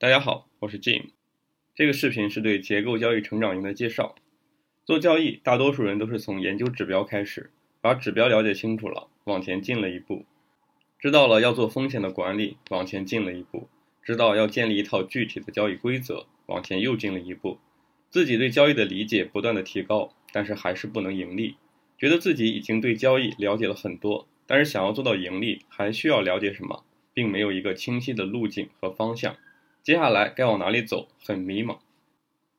大家好，我是 Jim。这个视频是对结构交易成长营的介绍。做交易，大多数人都是从研究指标开始，把指标了解清楚了，往前进了一步；知道了要做风险的管理，往前进了一步；知道要建立一套具体的交易规则，往前又进了一步。自己对交易的理解不断的提高，但是还是不能盈利。觉得自己已经对交易了解了很多，但是想要做到盈利，还需要了解什么，并没有一个清晰的路径和方向。接下来该往哪里走，很迷茫。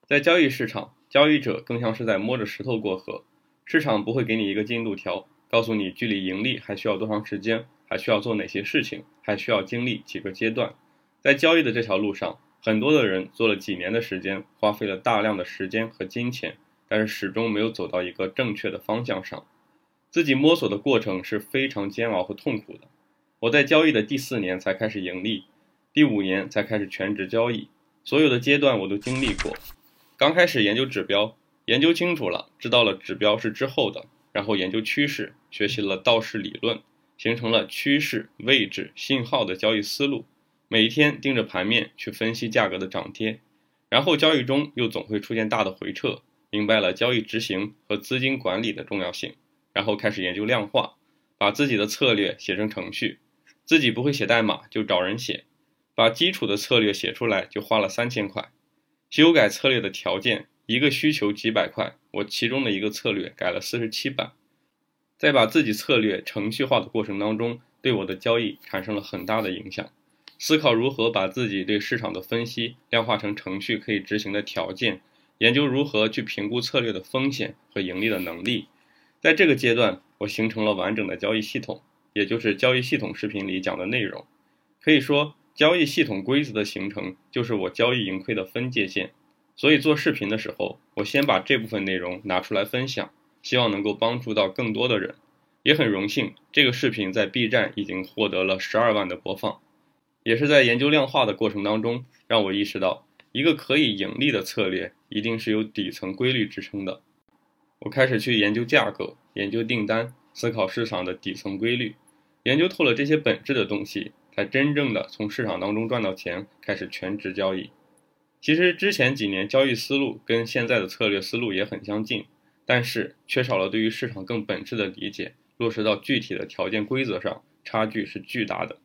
在交易市场，交易者更像是在摸着石头过河。市场不会给你一个进度条，告诉你距离盈利还需要多长时间，还需要做哪些事情，还需要经历几个阶段。在交易的这条路上，很多的人做了几年的时间，花费了大量的时间和金钱，但是始终没有走到一个正确的方向上。自己摸索的过程是非常煎熬和痛苦的。我在交易的第四年才开始盈利。第五年才开始全职交易，所有的阶段我都经历过。刚开始研究指标，研究清楚了，知道了指标是之后的，然后研究趋势，学习了道氏理论，形成了趋势、位置、信号的交易思路。每天盯着盘面去分析价格的涨跌，然后交易中又总会出现大的回撤，明白了交易执行和资金管理的重要性，然后开始研究量化，把自己的策略写成程序，自己不会写代码就找人写。把基础的策略写出来就花了三千块，修改策略的条件一个需求几百块，我其中的一个策略改了四十七版，在把自己策略程序化的过程当中，对我的交易产生了很大的影响。思考如何把自己对市场的分析量化成程序可以执行的条件，研究如何去评估策略的风险和盈利的能力。在这个阶段，我形成了完整的交易系统，也就是交易系统视频里讲的内容，可以说。交易系统规则的形成就是我交易盈亏的分界线，所以做视频的时候，我先把这部分内容拿出来分享，希望能够帮助到更多的人。也很荣幸，这个视频在 B 站已经获得了十二万的播放。也是在研究量化的过程当中，让我意识到，一个可以盈利的策略，一定是由底层规律支撑的。我开始去研究价格，研究订单，思考市场的底层规律，研究透了这些本质的东西。才真正的从市场当中赚到钱，开始全职交易。其实之前几年交易思路跟现在的策略思路也很相近，但是缺少了对于市场更本质的理解，落实到具体的条件规则上，差距是巨大的。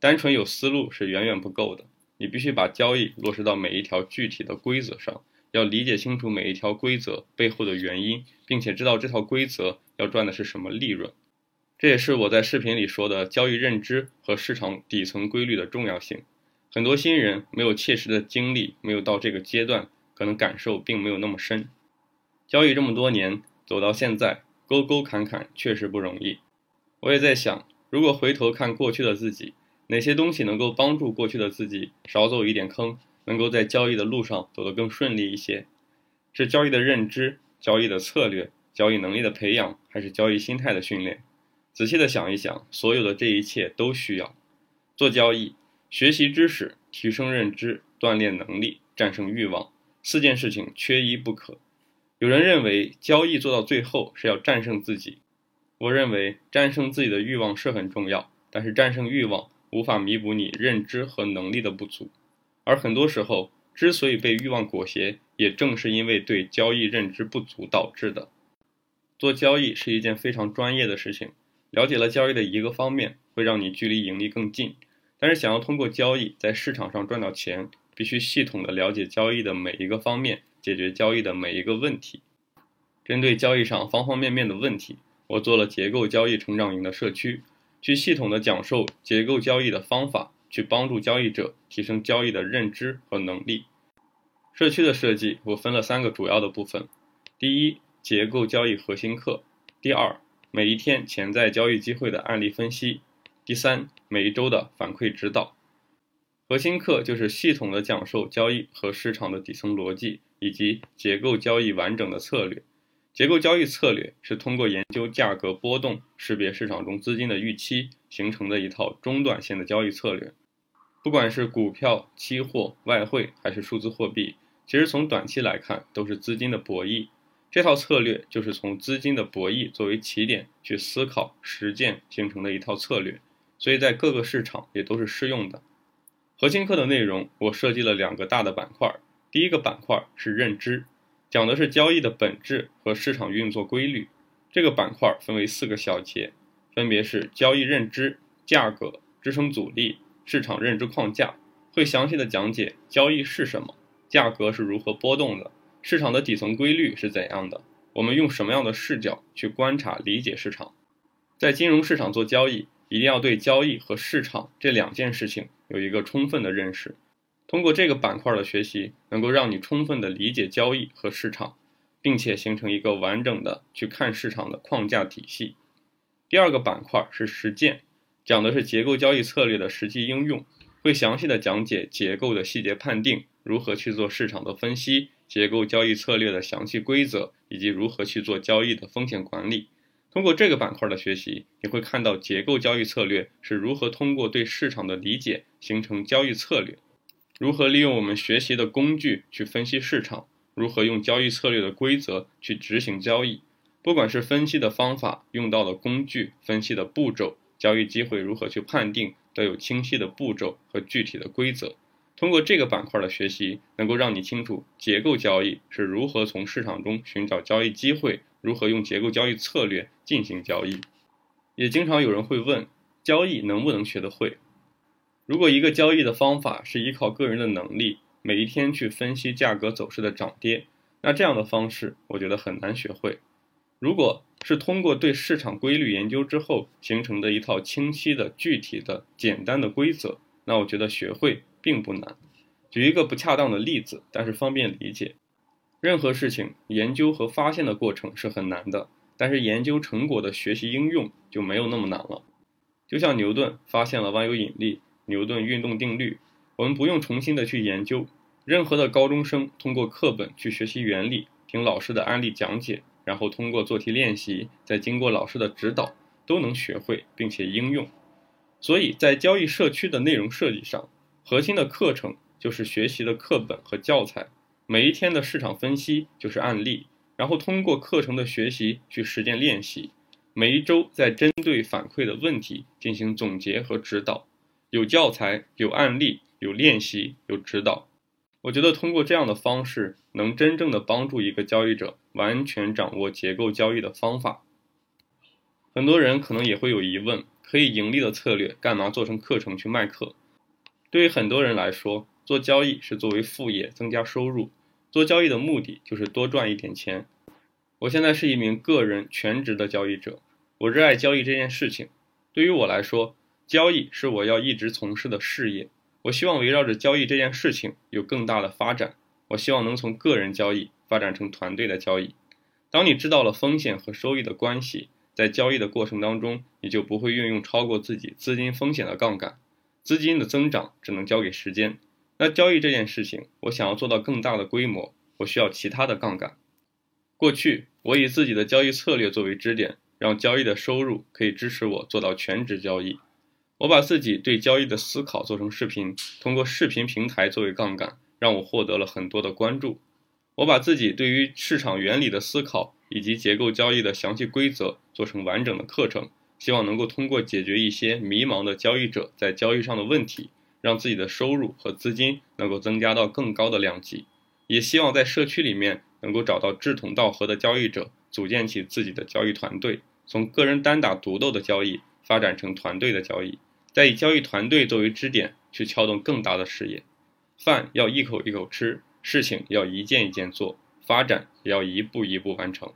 单纯有思路是远远不够的，你必须把交易落实到每一条具体的规则上，要理解清楚每一条规则背后的原因，并且知道这套规则要赚的是什么利润。这也是我在视频里说的交易认知和市场底层规律的重要性。很多新人没有切实的经历，没有到这个阶段，可能感受并没有那么深。交易这么多年，走到现在，沟沟坎坎确实不容易。我也在想，如果回头看过去的自己，哪些东西能够帮助过去的自己少走一点坑，能够在交易的路上走得更顺利一些？是交易的认知、交易的策略、交易能力的培养，还是交易心态的训练？仔细的想一想，所有的这一切都需要做交易、学习知识、提升认知、锻炼能力、战胜欲望，四件事情缺一不可。有人认为交易做到最后是要战胜自己，我认为战胜自己的欲望是很重要，但是战胜欲望无法弥补你认知和能力的不足。而很多时候，之所以被欲望裹挟，也正是因为对交易认知不足导致的。做交易是一件非常专业的事情。了解了交易的一个方面，会让你距离盈利更近。但是，想要通过交易在市场上赚到钱，必须系统的了解交易的每一个方面，解决交易的每一个问题。针对交易上方方面面的问题，我做了结构交易成长营的社区，去系统的讲授结构交易的方法，去帮助交易者提升交易的认知和能力。社区的设计，我分了三个主要的部分：第一，结构交易核心课；第二，每一天潜在交易机会的案例分析。第三，每一周的反馈指导。核心课就是系统的讲授交易和市场的底层逻辑，以及结构交易完整的策略。结构交易策略是通过研究价格波动，识别市场中资金的预期，形成的一套中短线的交易策略。不管是股票、期货、外汇还是数字货币，其实从短期来看都是资金的博弈。这套策略就是从资金的博弈作为起点去思考实践形成的一套策略，所以在各个市场也都是适用的。核心课的内容我设计了两个大的板块，第一个板块是认知，讲的是交易的本质和市场运作规律。这个板块分为四个小节，分别是交易认知、价格、支撑阻力、市场认知框架，会详细的讲解交易是什么，价格是如何波动的，市场的底层规律是怎样的，我们用什么样的视角去观察理解市场。在金融市场做交易，一定要对交易和市场这两件事情有一个充分的认识。通过这个板块的学习，能够让你充分的理解交易和市场，并且形成一个完整的去看市场的框架体系。第二个板块是实践，讲的是结构交易策略的实际应用，会详细的讲解结构的细节判定，如何去做市场的分析，结构交易策略的详细规则，以及如何去做交易的风险管理。通过这个板块的学习，你会看到结构交易策略是如何通过对市场的理解形成交易策略，如何利用我们学习的工具去分析市场，如何用交易策略的规则去执行交易。不管是分析的方法、用到的工具、分析的步骤、交易机会如何去判定，都有清晰的步骤和具体的规则。通过这个板块的学习，能够让你清楚结构交易是如何从市场中寻找交易机会。如何用结构交易策略进行交易？也经常有人会问：交易能不能学得会？如果一个交易的方法是依靠个人的能力，每一天去分析价格走势的涨跌，那这样的方式我觉得很难学会。如果是通过对市场规律研究之后形成的一套清晰的、具体的、简单的规则，那我觉得学会并不难。举一个不恰当的例子，但是方便理解。任何事情研究和发现的过程是很难的，但是研究成果的学习应用就没有那么难了。就像牛顿发现了万有引力、牛顿运动定律，我们不用重新的去研究。任何的高中生通过课本去学习原理，听老师的案例讲解，然后通过做题练习，再经过老师的指导，都能学会并且应用。所以在交易社区的内容设计上，核心的课程就是学习的课本和教材。每一天的市场分析就是案例，然后通过课程的学习去实践练习。每一周在针对反馈的问题进行总结和指导，有教材、有案例、有练习、有指导。我觉得通过这样的方式，能真正的帮助一个交易者完全掌握结构交易的方法。很多人可能也会有疑问：可以盈利的策略，干嘛做成课程去卖课？对于很多人来说，做交易是作为副业增加收入，做交易的目的就是多赚一点钱。我现在是一名个人全职的交易者，我热爱交易这件事情。对于我来说，交易是我要一直从事的事业。我希望围绕着交易这件事情有更大的发展。我希望能从个人交易发展成团队的交易。当你知道了风险和收益的关系，在交易的过程当中，你就不会运用超过自己资金风险的杠杆，资金的增长只能交给时间。那交易这件事情，我想要做到更大的规模，我需要其他的杠杆。过去我以自己的交易策略作为支点，让交易的收入可以支持我做到全职交易。我把自己对交易的思考做成视频，通过视频平台作为杠杆，让我获得了很多的关注。我把自己对于市场原理的思考以及结构交易的详细规则做成完整的课程，希望能够通过解决一些迷茫的交易者在交易上的问题。让自己的收入和资金能够增加到更高的量级，也希望在社区里面能够找到志同道合的交易者，组建起自己的交易团队，从个人单打独斗的交易发展成团队的交易，再以交易团队作为支点去撬动更大的事业。饭要一口一口吃，事情要一件一件做，发展也要一步一步完成。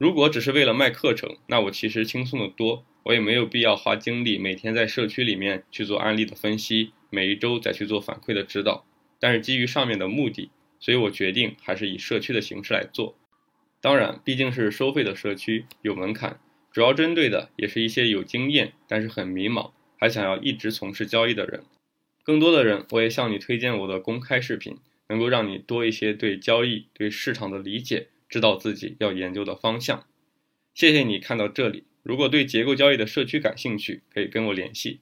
如果只是为了卖课程，那我其实轻松的多，我也没有必要花精力每天在社区里面去做案例的分析。每一周再去做反馈的指导，但是基于上面的目的，所以我决定还是以社区的形式来做。当然，毕竟是收费的社区，有门槛，主要针对的也是一些有经验但是很迷茫，还想要一直从事交易的人。更多的人，我也向你推荐我的公开视频，能够让你多一些对交易、对市场的理解，知道自己要研究的方向。谢谢你看到这里，如果对结构交易的社区感兴趣，可以跟我联系。